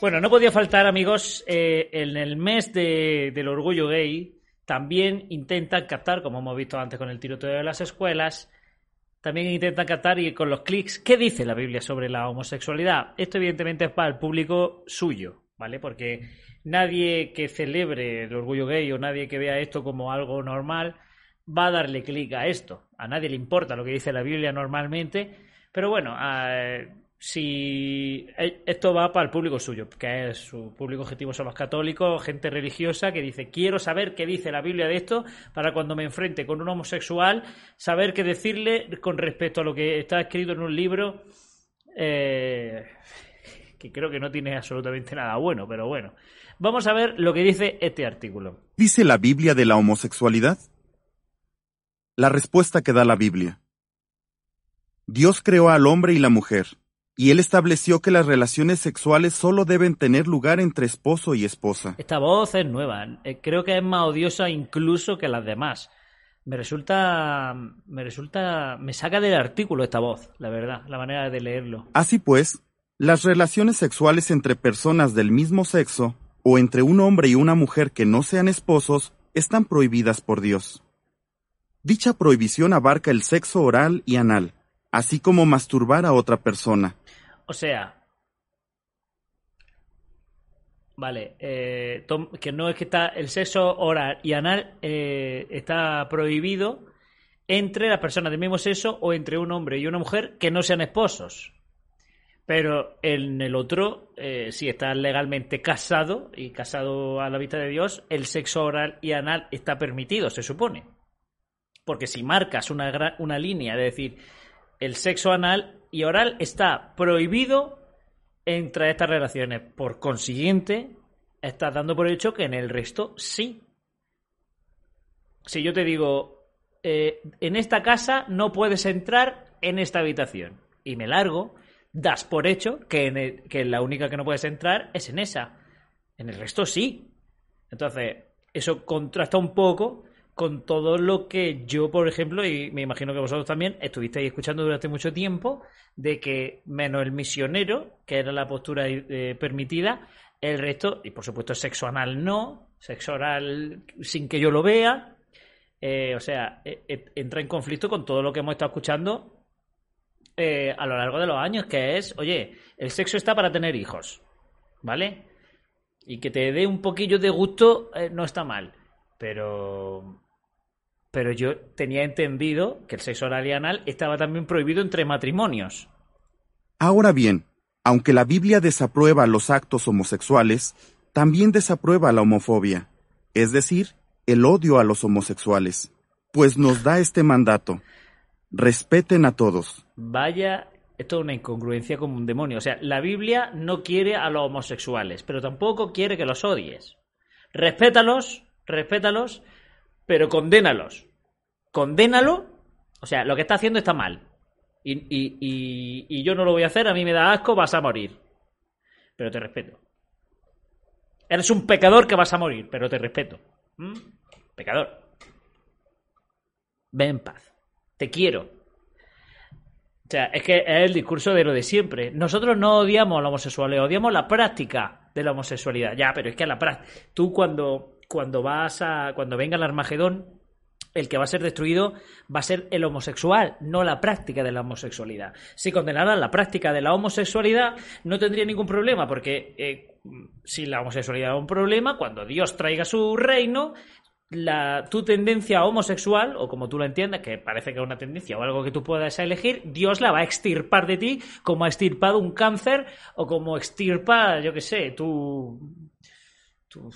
Bueno, no podía faltar, amigos, eh, en el mes de, del orgullo gay también intentan captar, como hemos visto antes con el tiroteo de las escuelas, también intentan captar y con los clics, ¿qué dice la Biblia sobre la homosexualidad? Esto evidentemente es para el público suyo, ¿vale? Porque nadie que celebre el orgullo gay o nadie que vea esto como algo normal va a darle clic a esto. A nadie le importa lo que dice la Biblia normalmente, pero bueno, si e, esto va para el público suyo, que es su público objetivo son los católicos, gente religiosa que dice quiero saber qué dice la Biblia de esto para cuando me enfrente con un homosexual saber qué decirle con respecto a lo que está escrito en un libro eh, que creo que no tiene absolutamente nada bueno, pero bueno. Vamos a ver lo que dice este artículo. ¿Dice la Biblia de la homosexualidad? La respuesta que da la Biblia. Dios creó al hombre y la mujer y él estableció que las relaciones sexuales solo deben tener lugar entre esposo y esposa. Esta voz es nueva. Eh, creo que es más odiosa incluso que las demás. Me resulta. Me resulta. Me saca del artículo esta voz, la verdad, la manera de leerlo. Así pues, las relaciones sexuales entre personas del mismo sexo, o entre un hombre y una mujer que no sean esposos, están prohibidas por Dios. Dicha prohibición abarca el sexo oral y anal, así como masturbar a otra persona. O sea, Vale, eh, que no es que está el sexo oral y anal eh, está prohibido entre las personas del mismo sexo o entre un hombre y una mujer que no sean esposos. Pero en el otro, eh, si estás legalmente casado y casado a la vista de Dios, el sexo oral y anal está permitido, se supone. Porque si marcas una, una línea de decir el sexo anal y oral está prohibido entre estas relaciones. Por consiguiente, estás dando por hecho que en el resto sí. Si yo te digo, eh, en esta casa no puedes entrar en esta habitación y me largo, das por hecho que, que la única que no puedes entrar es en esa. En el resto sí. Entonces, eso contrasta un poco con todo lo que yo, por ejemplo, y me imagino que vosotros también estuvisteis escuchando durante mucho tiempo, de que menos el misionero, que era la postura eh, permitida, el resto, y por supuesto sexo anal no, sexo oral sin que yo lo vea, eh, o sea, e, e, entra en conflicto con todo lo que hemos estado escuchando eh, a lo largo de los años, que es, oye, el sexo está para tener hijos, ¿vale? Y que te dé un poquillo de gusto no está mal, pero pero yo tenía entendido que el sexo oral y anal estaba también prohibido entre matrimonios. Ahora bien, aunque la Biblia desaprueba los actos homosexuales, también desaprueba la homofobia, es decir, el odio a los homosexuales, pues nos da este mandato. Respeten a todos. Vaya, esto es una incongruencia como un demonio. O sea, la Biblia no quiere a los homosexuales, pero tampoco quiere que los odies. Respétalos, respétalos, pero condénalos. Condénalo. O sea, lo que está haciendo está mal. Y, yo no lo voy a hacer, a mí me da asco, vas a morir. Pero te respeto. Eres un pecador que vas a morir, pero te respeto. ¿Mm? Pecador. Ven en paz. Te quiero. O sea, es que es el discurso de lo de siempre. Nosotros no odiamos a la homosexualidad, odiamos la práctica de la homosexualidad. Ya, pero es que la práctica. Tú cuando cuando vas a. cuando venga el Armagedón, el que va a ser destruido va a ser el homosexual, no la práctica de la homosexualidad. Si condenaran la práctica de la homosexualidad, no tendría ningún problema, porque eh, si la homosexualidad es un problema, cuando Dios traiga su reino, tu tendencia homosexual, o como tú la entiendas, que parece que es una tendencia o algo que tú puedas elegir, Dios la va a extirpar de ti como ha extirpado un cáncer o como extirpa, yo qué sé, tu, tu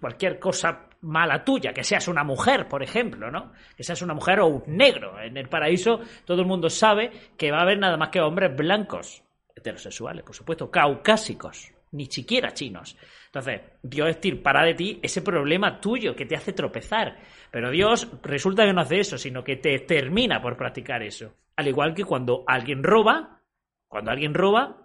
cualquier cosa mala tuya, que seas una mujer, por ejemplo, ¿no? Que seas una mujer o un negro. En el paraíso todo el mundo sabe que va a haber nada más que hombres blancos. heterosexuales, por supuesto, caucásicos, ni siquiera chinos. Entonces, Dios extirpará de ti ese problema tuyo que te hace tropezar. Pero Dios resulta que no hace eso, sino que te termina por practicar eso. Al igual que cuando alguien roba, cuando alguien roba,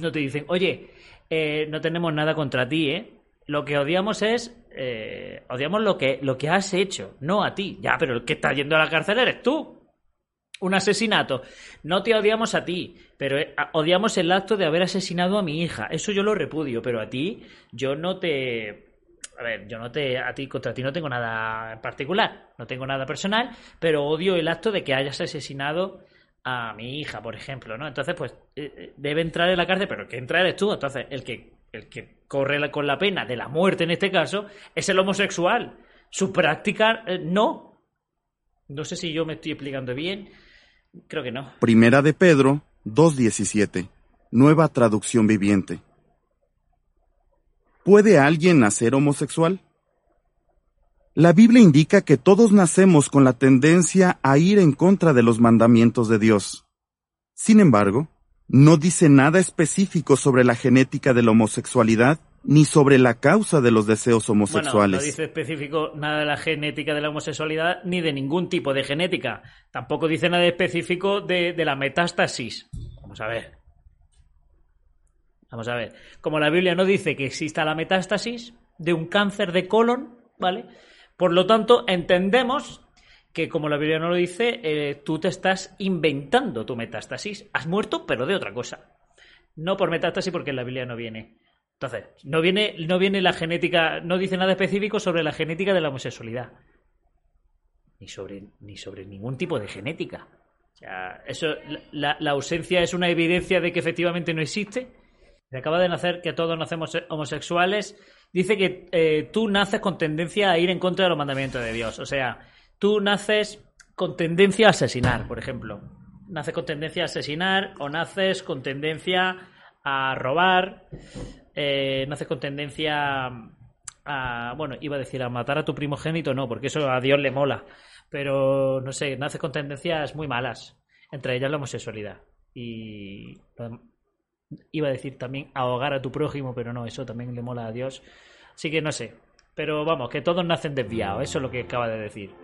no te dicen, oye, eh, no tenemos nada contra ti, ¿eh? Lo que odiamos es, eh, odiamos lo que, lo que has hecho, no a ti. Ya, pero el que está yendo a la cárcel eres tú un asesinato. No te odiamos a ti, pero eh, odiamos el acto de haber asesinado a mi hija. Eso yo lo repudio, pero a ti yo no te... A ver, yo no te... A ti, contra ti no tengo nada en particular, no tengo nada personal, pero odio el acto de que hayas asesinado a mi hija, por ejemplo, ¿no? Entonces, pues, eh, eh, debe entrar en la cárcel, pero el que entra eres tú. Entonces, el que, el que corre con la pena de la muerte en este caso es el homosexual. Su práctica, no. No sé si yo me estoy explicando bien. Creo que no. Primera de Pedro 2.17. Nueva traducción viviente. ¿Puede alguien nacer homosexual? La Biblia indica que todos nacemos con la tendencia a ir en contra de los mandamientos de Dios. Sin embargo, no dice nada específico sobre la genética de la homosexualidad ni sobre la causa de los deseos homosexuales. Bueno, no dice específico nada de la genética de la homosexualidad ni de ningún tipo de genética. Tampoco dice nada específico de, de la metástasis. Vamos a ver. Vamos a ver. Como la Biblia no dice que exista la metástasis de un cáncer de colon, ¿vale? Por lo tanto, entendemos que como la Biblia no lo dice, eh, tú te estás inventando tu metástasis. Has muerto, pero de otra cosa. No por metástasis, porque en la Biblia no viene. Entonces, no viene, no viene la genética, no dice nada específico sobre la genética de la homosexualidad. Ni sobre, ni sobre ningún tipo de genética. Eso, la, ausencia es una evidencia de que efectivamente no existe. Se acaba de nacer que todos nacemos homosexuales. Dice que eh, tú naces con tendencia a ir en contra de los mandamientos de Dios. O sea, tú naces con tendencia a asesinar, por ejemplo. Naces con tendencia a asesinar o naces con tendencia a robar eh, naces con tendencia a, bueno, iba a decir a matar a tu primogénito, no, porque eso a Dios le mola, pero no sé, naces con tendencias muy malas, entre ellas la homosexualidad. Y iba a decir también ahogar a tu prójimo, pero no, eso también le mola a Dios. Así que no sé, pero vamos, que todos nacen desviados, eso es lo que acaba de decir.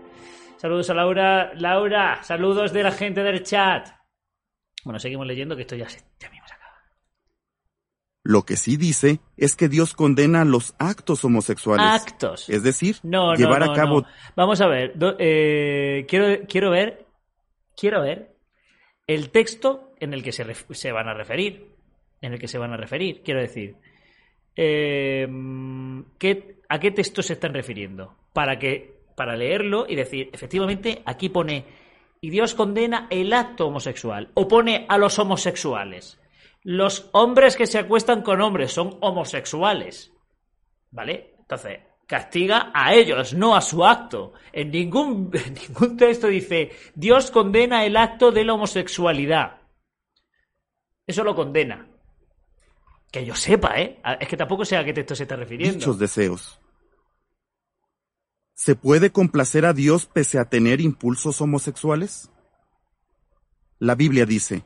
Saludos a Laura. Laura, saludos de la gente del chat. Bueno, seguimos leyendo que esto ya, se, ya lo que sí dice es que Dios condena los actos homosexuales. Actos. Es decir, llevar a cabo. Vamos a ver. Eh, quiero, quiero ver. Quiero ver el texto en el que se, se, van a referir. En el que se van a referir. Quiero decir. Eh, ¿A qué texto se están refiriendo? Para que. Para leerlo y decir, efectivamente, aquí pone. Y Dios condena el acto homosexual. O pone a los homosexuales los hombres que se acuestan con hombres son homosexuales. ¿Vale? Entonces, castiga a ellos, no a su acto. En ningún, ningún texto dice, Dios condena el acto de la homosexualidad. Eso lo condena. Que yo sepa, ¿eh? Es que tampoco sé a qué texto se está refiriendo. Dichos deseos. ¿Se puede complacer a Dios pese a tener impulsos homosexuales? La Biblia dice,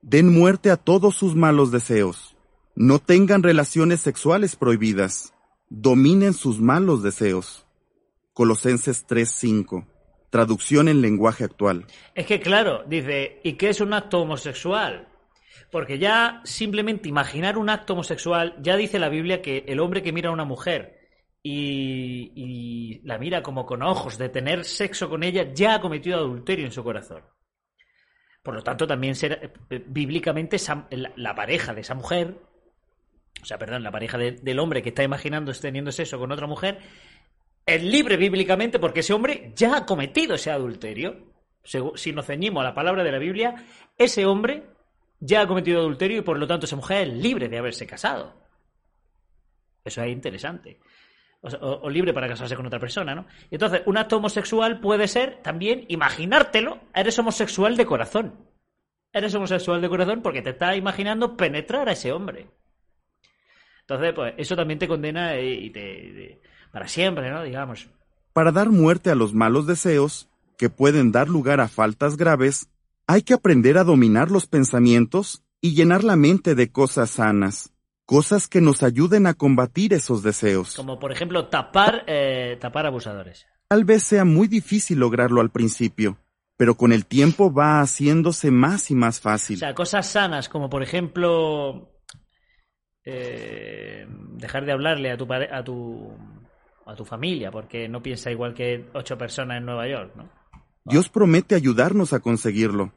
Den muerte a todos sus malos deseos. No tengan relaciones sexuales prohibidas. Dominen sus malos deseos. Colosenses 3:5. Traducción en lenguaje actual. Es que claro, dice, ¿y qué es un acto homosexual? Porque ya simplemente imaginar un acto homosexual, ya dice la Biblia que el hombre que mira a una mujer y, y, la mira como con ojos de tener sexo con ella, ya ha cometido adulterio en su corazón. Por lo tanto, también ser, eh, bíblicamente la, pareja de esa mujer, o sea, perdón, la pareja del hombre que está imaginando teniendo sexo con otra mujer, es libre bíblicamente porque ese hombre ya ha cometido ese adulterio. Si nos ceñimos a la palabra de la Biblia, ese hombre ya ha cometido adulterio y por lo tanto esa mujer es libre de haberse casado. Eso es interesante o, libre para casarse con otra persona, ¿no? Entonces, un acto homosexual puede ser también imaginártelo, eres homosexual de corazón. Eres homosexual de corazón porque te estás imaginando penetrar a ese hombre. Entonces, pues eso también te condena y te, para siempre, ¿no? Digamos. Para dar muerte a los malos deseos, que pueden dar lugar a faltas graves, hay que aprender a dominar los pensamientos y llenar la mente de cosas sanas, cosas que nos ayuden a combatir esos deseos. Como por ejemplo tapar, eh, tapar abusadores. Tal vez sea muy difícil lograrlo al principio, pero con el tiempo va haciéndose más y más O fácil. sea, cosas sanas, como por ejemplo eh, dejar de hablarle a tu, pare- a tu a tu familia porque no piensa igual que ocho personas en Nueva York, ¿no? Dios promete ayudarnos a conseguirlo.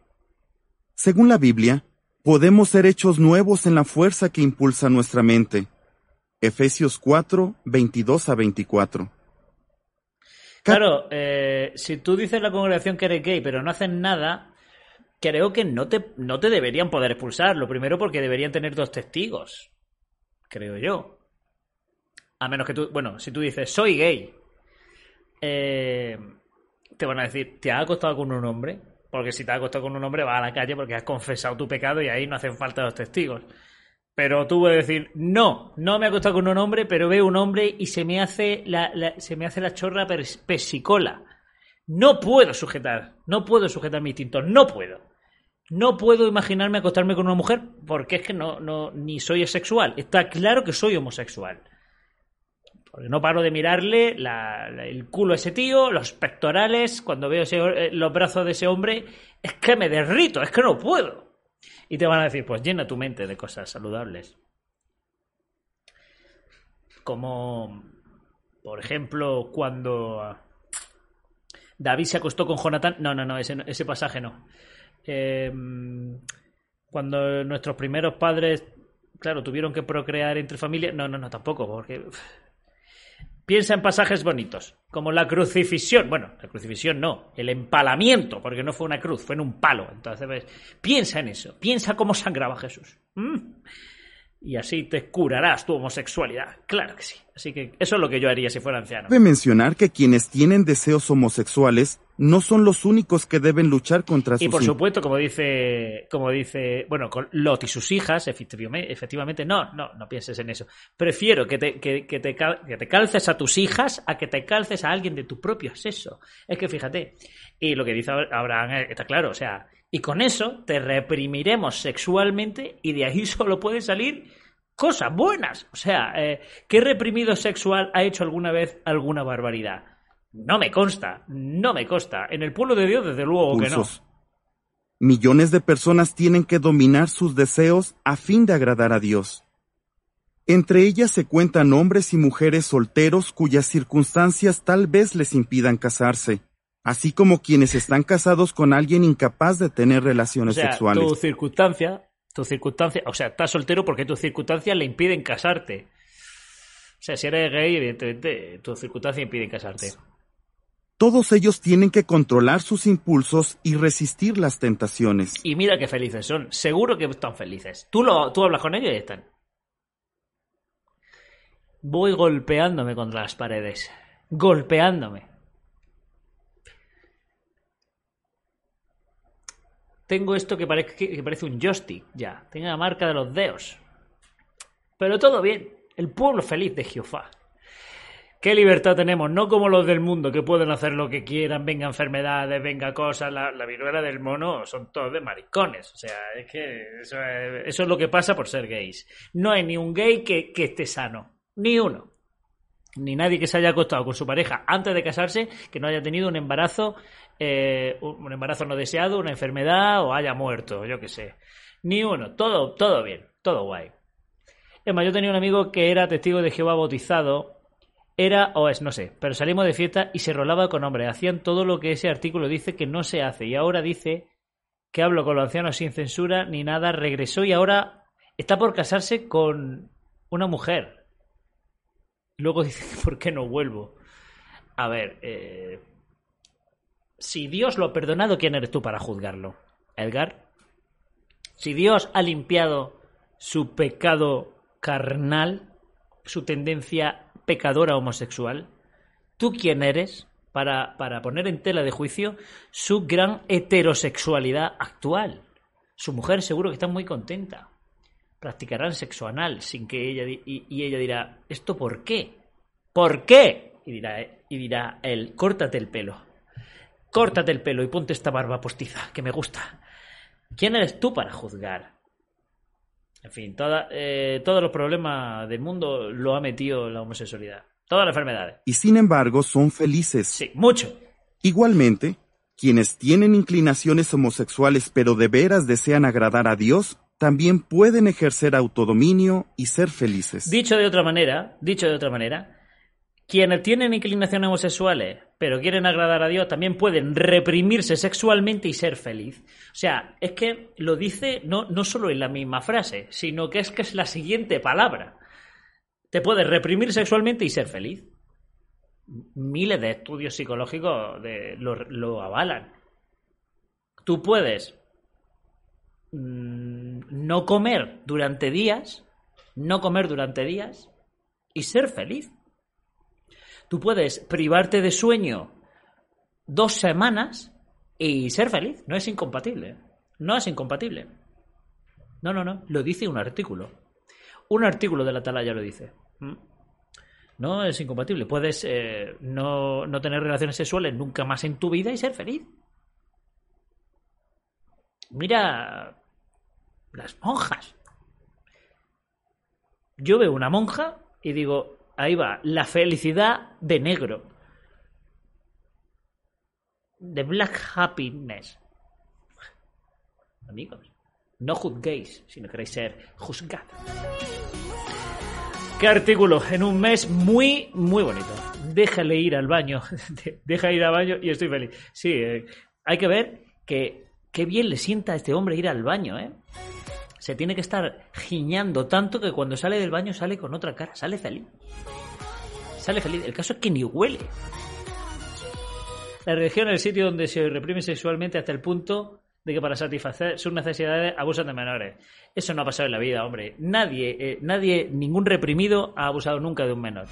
Según la Biblia, podemos ser hechos nuevos en la fuerza que impulsa nuestra mente. Efesios 4, 22 a 24. Ca- Claro, eh, si tú dices en la congregación que eres gay pero no haces nada, creo que no te, no te deberían poder expulsar. Lo primero porque deberían tener dos testigos, creo yo. A menos que tú, bueno, si tú dices, soy gay, eh, te van a decir, ¿te has acostado con un hombre? Porque si te has acostado con un hombre, vas a la calle porque has confesado tu pecado y ahí no hacen falta los testigos. Pero tú puedes decir, no, no me he acostado con un hombre, pero veo un hombre y se me hace la, la- se me hace la chorra pesicola. No puedo sujetar, no puedo sujetar mi instinto, no puedo. No puedo imaginarme acostarme con una mujer porque es que no, no, ni soy asexual. Está claro que soy homosexual. Porque no paro de mirarle el culo a ese tío, los pectorales, cuando veo eh, los brazos de ese hombre, es que me derrito, es que no puedo. Y te van a decir, pues llena tu mente de cosas saludables. Como, por ejemplo, cuando David se acostó con Jonathan. No, no, no, ese, ese pasaje no. Eh, cuando nuestros primeros padres, claro, tuvieron que procrear entre familias. No, no, no, tampoco, porque. Piensa en pasajes bonitos, como la crucifixión. Bueno, la crucifixión no, el empalamiento, porque no fue una cruz, fue en un palo. Entonces, piensa en eso, piensa cómo sangraba Jesús. ¿Mm? Y así te curarás tu homosexualidad. Claro que sí. Así que eso es lo que yo haría si fuera anciano. Cabe mencionar que quienes tienen deseos homosexuales no son los únicos que deben luchar contra sus Y por supuesto, como dice, como dice, bueno, con Lot y sus hijas, efectivamente, efectivamente, no, no, no pienses en eso. Prefiero que te, que, que te, que te calces a tus hijas a que te calces a alguien de tu propio sexo. Es que fíjate, y lo que dice Abraham eh, está claro, o sea, y con eso te reprimiremos sexualmente y de ahí solo pueden salir cosas buenas. O sea, eh, ¿qué reprimido sexual ha hecho alguna vez alguna barbaridad? No me consta, no me consta. En el pueblo de Dios, desde luego que no. Millones de personas tienen que dominar sus deseos a fin de agradar a Dios. Entre ellas se cuentan hombres y mujeres solteros cuyas circunstancias tal vez les impidan casarse, así como quienes están casados con alguien incapaz de tener O relaciones sea, sexuales. tu circunstancia, tu circunstancia, o sea, estás soltero porque tus circunstancias le impiden casarte. O sea, si eres gay, evidentemente, tus circunstancias impiden casarte. Todos ellos tienen que controlar sus impulsos y resistir las tentaciones. Y mira qué felices son. Seguro que están felices. Tú, lo, tú hablas con ellos y están. Voy golpeándome contra las paredes. Golpeándome. Tengo esto que parece, que parece un joystick ya. Tengo la marca de los dedos. Pero todo bien. El pueblo feliz de Jehová. ¿Qué libertad tenemos? No como los del mundo que pueden hacer lo que quieran, venga enfermedades, venga cosas. La, la viruela del mono son todos de maricones. O sea, es que eso es, eso es lo que pasa por ser gays. No hay ni un gay que, esté sano. Ni uno. Ni nadie que se haya acostado con su pareja antes de casarse que no haya tenido un embarazo, eh, un un embarazo no deseado, una enfermedad o haya muerto, yo qué sé. Ni uno. Todo, todo bien. Todo guay. Es más, yo tenía un amigo que era testigo de Jehová bautizado era o es, no sé, pero salimos de fiesta y se rolaba con hombres. Hacían todo lo que ese artículo dice que no se hace. Y ahora dice que hablo con los ancianos sin censura ni nada. Regresó y ahora está por casarse con una mujer. Luego dice, ¿por qué no vuelvo? A ver, eh, si Dios lo ha perdonado, ¿quién eres tú para juzgarlo? ¿Edgar? Si Dios ha limpiado su pecado carnal, su tendencia pecadora homosexual, ¿tú quién eres para, para poner en tela de juicio su gran heterosexualidad actual? Su mujer seguro que está muy contenta. Practicarán sexo anal sin que ella y, y ella dirá, ¿esto por qué? ¿Por qué? Y dirá, y dirá él, córtate el pelo. Córtate el pelo y ponte esta barba postiza, que me gusta. ¿Quién eres tú para juzgar? En fin, toda, eh, todos los problemas del mundo lo ha metido la homosexualidad. Todas las enfermedades. Y sin embargo son felices. Sí, mucho. Igualmente, quienes tienen inclinaciones homosexuales pero de veras desean agradar a Dios, también pueden ejercer autodominio y ser felices. Dicho de otra manera, dicho de otra manera, quienes tienen inclinaciones homosexuales pero quieren agradar a Dios también pueden reprimirse sexualmente y ser feliz. O sea, es que lo dice no, no solo en la misma frase, sino que es que es la siguiente palabra. Te puedes reprimir sexualmente y ser feliz. Miles de estudios psicológicos lo avalan. Tú puedes mm, no comer durante días, no comer durante días y ser feliz. Tú puedes privarte de sueño dos semanas y ser feliz. No es incompatible. No es incompatible. No, no, no. Lo dice un artículo. Un artículo de la Atalaya lo dice. ¿Mm? No es incompatible. Puedes eh, no, no tener relaciones sexuales nunca más en tu vida y ser feliz. Mira las monjas. Yo veo una monja y digo, ahí va, la felicidad de negro. The Black Happiness. Amigos, no juzguéis si no queréis ser juzgados. ¿Qué artículo? En un mes muy, muy bonito. Déjale ir al baño. Deja ir al baño y estoy feliz. Sí, eh, hay que ver que qué bien le sienta a este hombre ir al baño, ¿eh? Se tiene que estar giñando tanto que cuando sale del baño sale con otra cara, sale feliz. Sale feliz. El caso es que ni huele. La religión es el sitio donde se reprime sexualmente hasta el punto de que para satisfacer sus necesidades abusan de menores. Eso no ha pasado en la vida, hombre. Nadie, eh, nadie, ningún reprimido ha abusado nunca de un menor.